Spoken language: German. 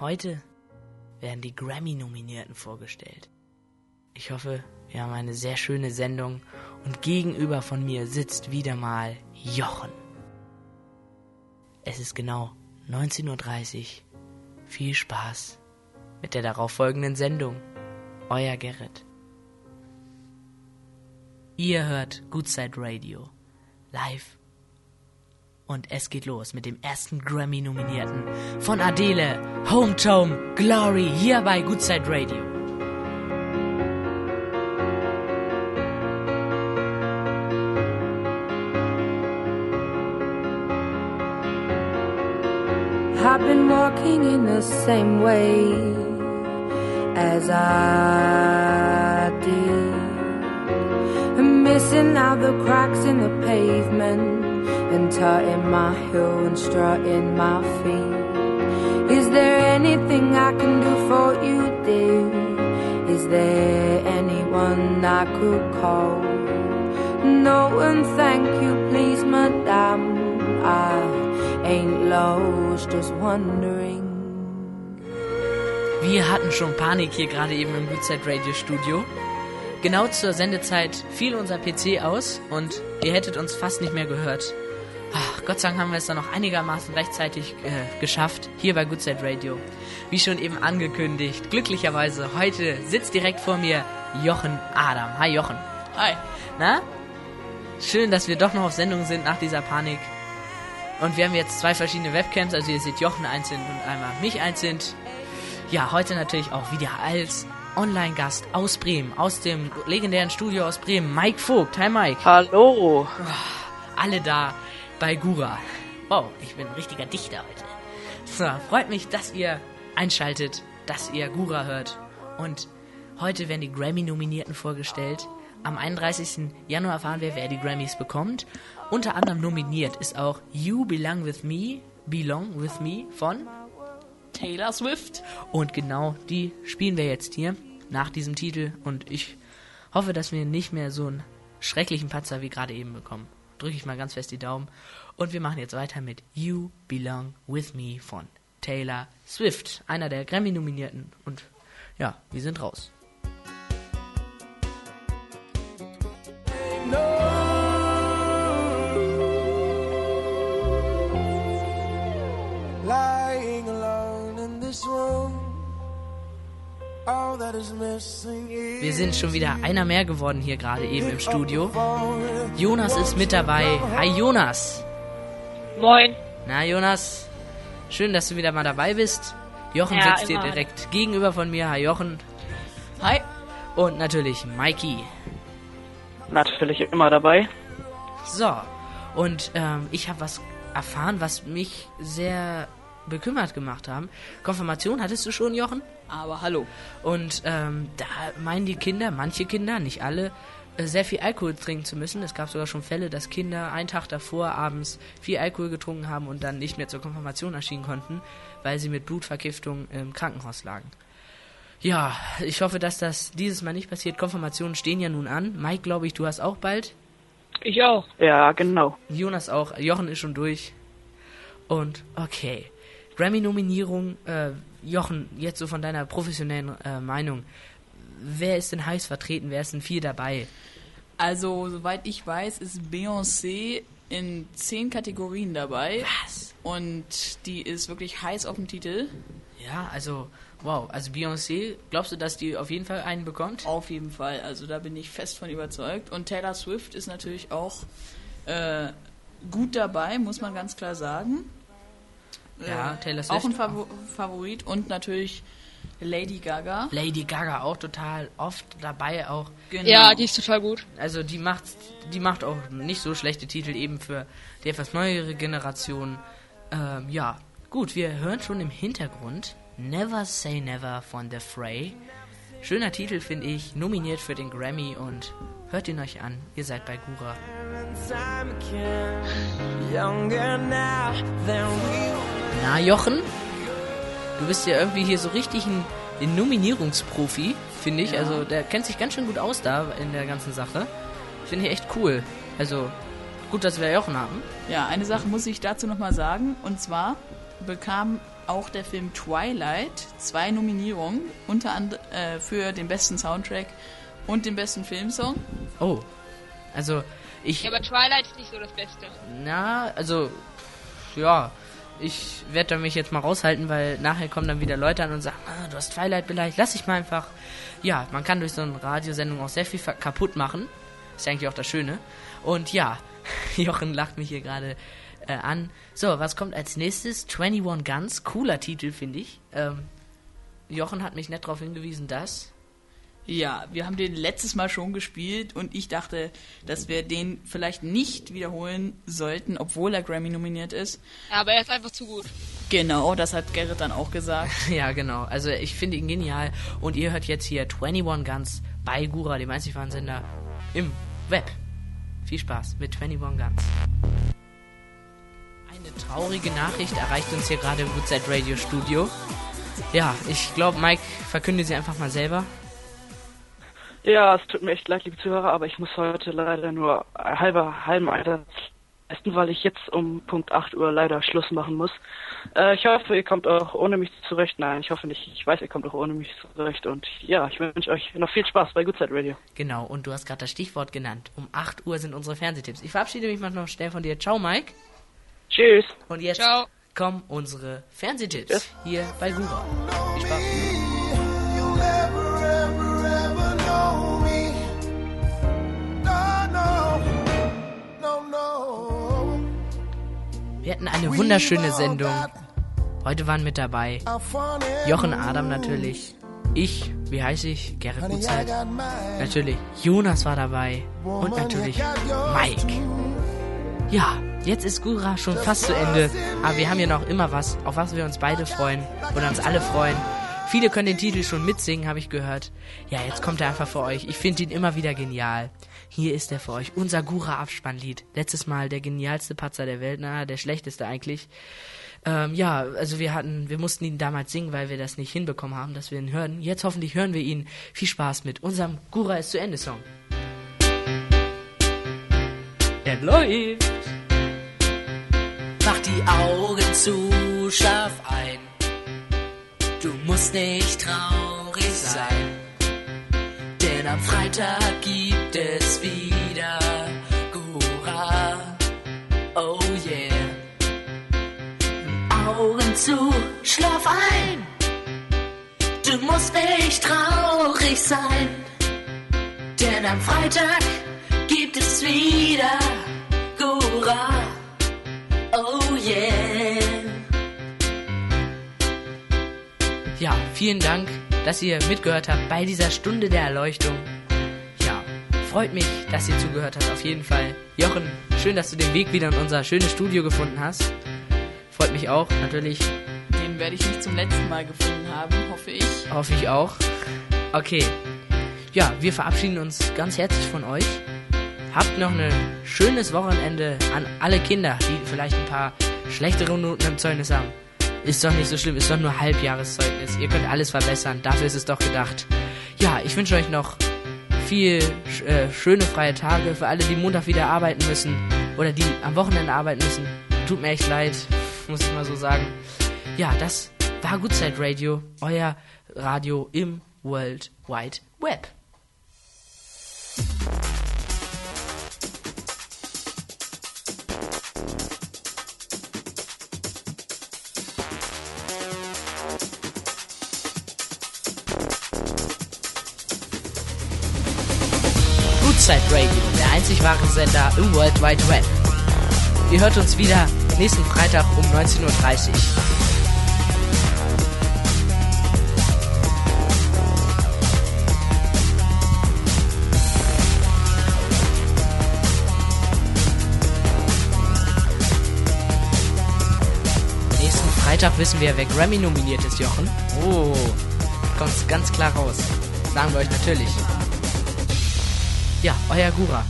Heute werden die Grammy-Nominierten vorgestellt. Ich hoffe, wir haben eine sehr schöne Sendung und gegenüber von mir sitzt wieder mal Jochen. Es ist genau 19.30 Uhr. Viel Spaß mit der darauffolgenden Sendung. Euer Gerrit. Ihr hört Goodside Radio live. Und es geht los mit dem ersten Grammy-Nominierten von Adele, Hometown Glory, hier bei Goodside Radio. I've been walking in the same way as I did. Missing out the cracks in the pavement and tutting my heel and strutting my feet. Is there anything I can do for you, dear? Is there anyone I could call? No, and thank you, please, madame. I ain't lost, just wondering. Wir hatten schon Panik hier gerade eben im Goodside Radio Studio. Genau zur Sendezeit fiel unser PC aus und ihr hättet uns fast nicht mehr gehört. Ach, Gott sei Dank haben wir es dann noch einigermaßen rechtzeitig äh, geschafft, hier bei Goodside Radio. Wie schon eben angekündigt, glücklicherweise heute sitzt direkt vor mir Jochen Adam. Hi Jochen. Hi. Na? Schön, dass wir doch noch auf Sendung sind nach dieser Panik. Und wir haben jetzt zwei verschiedene Webcams, also ihr seht Jochen einzeln und einmal mich einzeln. Ja, heute natürlich auch wieder als Online-Gast aus Bremen, aus dem legendären Studio aus Bremen, Mike Vogt. Hi Mike. Hallo. Alle da bei Gura. Wow, ich bin ein richtiger Dichter heute. So, freut mich, dass ihr einschaltet, dass ihr Gura hört. Und heute werden die Grammy-Nominierten vorgestellt. Am 31. Januar erfahren wir, wer die Grammys bekommt. Unter anderem nominiert ist auch You Belong With Me, Belong With Me von Taylor Swift. Und genau die spielen wir jetzt hier nach diesem Titel. Und ich hoffe, dass wir nicht mehr so einen schrecklichen Patzer wie gerade eben bekommen. Drücke ich mal ganz fest die Daumen. Und wir machen jetzt weiter mit You Belong With Me von Taylor Swift. Einer der Grammy-Nominierten. Und ja, wir sind raus. Wir sind schon wieder einer mehr geworden hier gerade eben im Studio. Jonas ist mit dabei. Hi Jonas. Moin. Na Jonas, schön, dass du wieder mal dabei bist. Jochen Ja, sitzt dir direkt gegenüber von mir. Hi Jochen. Hi. Und natürlich Mikey. Natürlich immer dabei. So, und ähm, ich habe was erfahren, was mich sehr bekümmert gemacht haben. Konfirmation hattest du schon, Jochen? Aber hallo. Und ähm, da meinen die Kinder, manche Kinder, nicht alle, äh, sehr viel Alkohol trinken zu müssen. Es gab sogar schon Fälle, dass Kinder einen Tag davor abends viel Alkohol getrunken haben und dann nicht mehr zur Konfirmation erschienen konnten, weil sie mit Blutvergiftung im Krankenhaus lagen. Ja, ich hoffe, dass das dieses Mal nicht passiert. Konfirmationen stehen ja nun an. Mike, glaube ich, du hast auch bald. Ich auch. Ja, genau. Jonas auch. Jochen ist schon durch. Und okay. Grammy-Nominierung. Äh, Jochen, jetzt so von deiner professionellen äh, Meinung. Wer ist denn heiß vertreten? Wer ist denn viel dabei? Also, soweit ich weiß, ist Beyoncé in zehn Kategorien dabei. Was? Und die ist wirklich heiß auf dem Titel. Ja, also, wow. Also Beyoncé, glaubst du, dass die auf jeden Fall einen bekommt? Auf jeden Fall. Also, da bin ich fest von überzeugt. Und Taylor Swift ist natürlich auch äh, gut dabei, muss man ganz klar sagen. Ja, Äh, Taylor Auch Swift. ein Favo Favorit. Und natürlich Lady Gaga. Lady Gaga auch total oft dabei auch. Genau. Ja, die ist total gut. Also die macht, die macht auch nicht so schlechte Titel eben für die etwas neuere Generation. Ähm, ja, gut, wir hören schon im Hintergrund Never Say Never von The Fray. Schöner Titel finde ich, nominiert für den Grammy und hört ihn euch an. Ihr seid bei Gura. Na Jochen, du bist ja irgendwie hier so richtig ein, ein Nominierungsprofi, finde ich. Also der kennt sich ganz schön gut aus da in der ganzen Sache. Finde ich echt cool. Also gut, dass wir Jochen haben. Ja, eine Sache muss ich dazu nochmal sagen. Und zwar bekam auch der Film Twilight zwei Nominierungen, unter anderem äh, für den besten Soundtrack und den besten Filmsong. Oh, also ich. Ja, aber Twilight ist nicht so das Beste. Na, also ja, ich werde mich jetzt mal raushalten, weil nachher kommen dann wieder Leute an und sagen, ah, du hast Twilight beleidigt, lass ich mal einfach. Ja, man kann durch so eine Radiosendung auch sehr viel kaputt machen. Ist ja eigentlich auch das Schöne. Und ja, Jochen lacht mich hier gerade äh, an. So, was kommt als nächstes? 21 Guns, cooler Titel, finde ich. Ähm, Jochen hat mich nett darauf hingewiesen, dass ja, wir haben den letztes Mal schon gespielt und ich dachte, dass wir den vielleicht nicht wiederholen sollten, obwohl er Grammy nominiert ist. aber er ist einfach zu gut. Genau, das hat Gerrit dann auch gesagt. ja, genau. Also ich finde ihn genial und ihr hört jetzt hier 21 Guns bei Gura, dem einzig wahren Sender im Web. Viel Spaß mit 21 Guns. Eine traurige Nachricht erreicht uns hier gerade im Woodside Radio Studio. Ja, ich glaube, Mike, verkünde sie einfach mal selber. Ja, es tut mir echt leid, liebe Zuhörer, aber ich muss heute leider nur halber halben Einsatz leisten, weil ich jetzt um Punkt 8 Uhr leider Schluss machen muss. Äh, ich hoffe, ihr kommt auch ohne mich zurecht. Nein, ich hoffe nicht. Ich weiß, ihr kommt auch ohne mich zurecht. Und ja, ich wünsche euch noch viel Spaß bei Good Side Radio. Genau, und du hast gerade das Stichwort genannt. Um 8 Uhr sind unsere Fernsehtipps. Ich verabschiede mich mal noch schnell von dir. Ciao, Mike. Tschüss. Und jetzt Ciao. kommen unsere Fernsehtipps yes. hier bei Gura. Viel Spaß. Wir hatten eine wunderschöne Sendung. Heute waren mit dabei Jochen Adam natürlich. Ich, wie heiße ich? Gerrit Gutzeit. Natürlich Jonas war dabei. Und natürlich Mike. Ja, jetzt ist Gura schon fast zu Ende. Aber wir haben ja noch immer was, auf was wir uns beide freuen. Oder uns alle freuen. Viele können den Titel schon mitsingen, habe ich gehört. Ja, jetzt kommt er einfach für euch. Ich finde ihn immer wieder genial. Hier ist er für euch, unser Gura-Abspannlied. Letztes Mal der genialste Patzer der Welt, na, der schlechteste eigentlich. Ähm, ja, also wir hatten, wir mussten ihn damals singen, weil wir das nicht hinbekommen haben, dass wir ihn hören. Jetzt hoffentlich hören wir ihn. Viel Spaß mit unserem Gura ist zu Ende Song. Er läuft. Mach die Augen zu, schlaf ein. Du musst nicht traurig sein. Denn am Freitag gibt es wieder Gura. Oh yeah. Augen zu, schlaf ein. Du musst nicht traurig sein. Denn am Freitag gibt es wieder Gura. Oh yeah. Ja, vielen Dank dass ihr mitgehört habt bei dieser Stunde der Erleuchtung. Ja, freut mich, dass ihr zugehört habt, auf jeden Fall. Jochen, schön, dass du den Weg wieder in unser schönes Studio gefunden hast. Freut mich auch, natürlich. Den werde ich nicht zum letzten Mal gefunden haben, hoffe ich. Hoffe ich auch. Okay. Ja, wir verabschieden uns ganz herzlich von euch. Habt noch ein schönes Wochenende an alle Kinder, die vielleicht ein paar schlechtere Noten im Zeugnis haben. Ist doch nicht so schlimm, ist doch nur Halbjahreszeugnis. Ihr könnt alles verbessern, dafür ist es doch gedacht. Ja, ich wünsche euch noch viel äh, schöne freie Tage für alle, die Montag wieder arbeiten müssen oder die am Wochenende arbeiten müssen. Tut mir echt leid, muss ich mal so sagen. Ja, das war Goodside Radio, euer Radio im World Wide Web. Woodside Radio, der einzig wahre Sender im World Wide Web. Ihr hört uns wieder nächsten Freitag um 19.30 Uhr. Freitag wissen wir, wer Grammy nominiert ist, Jochen. Oh, kommt ganz klar raus. Sagen wir euch natürlich. Ja, euer Gura.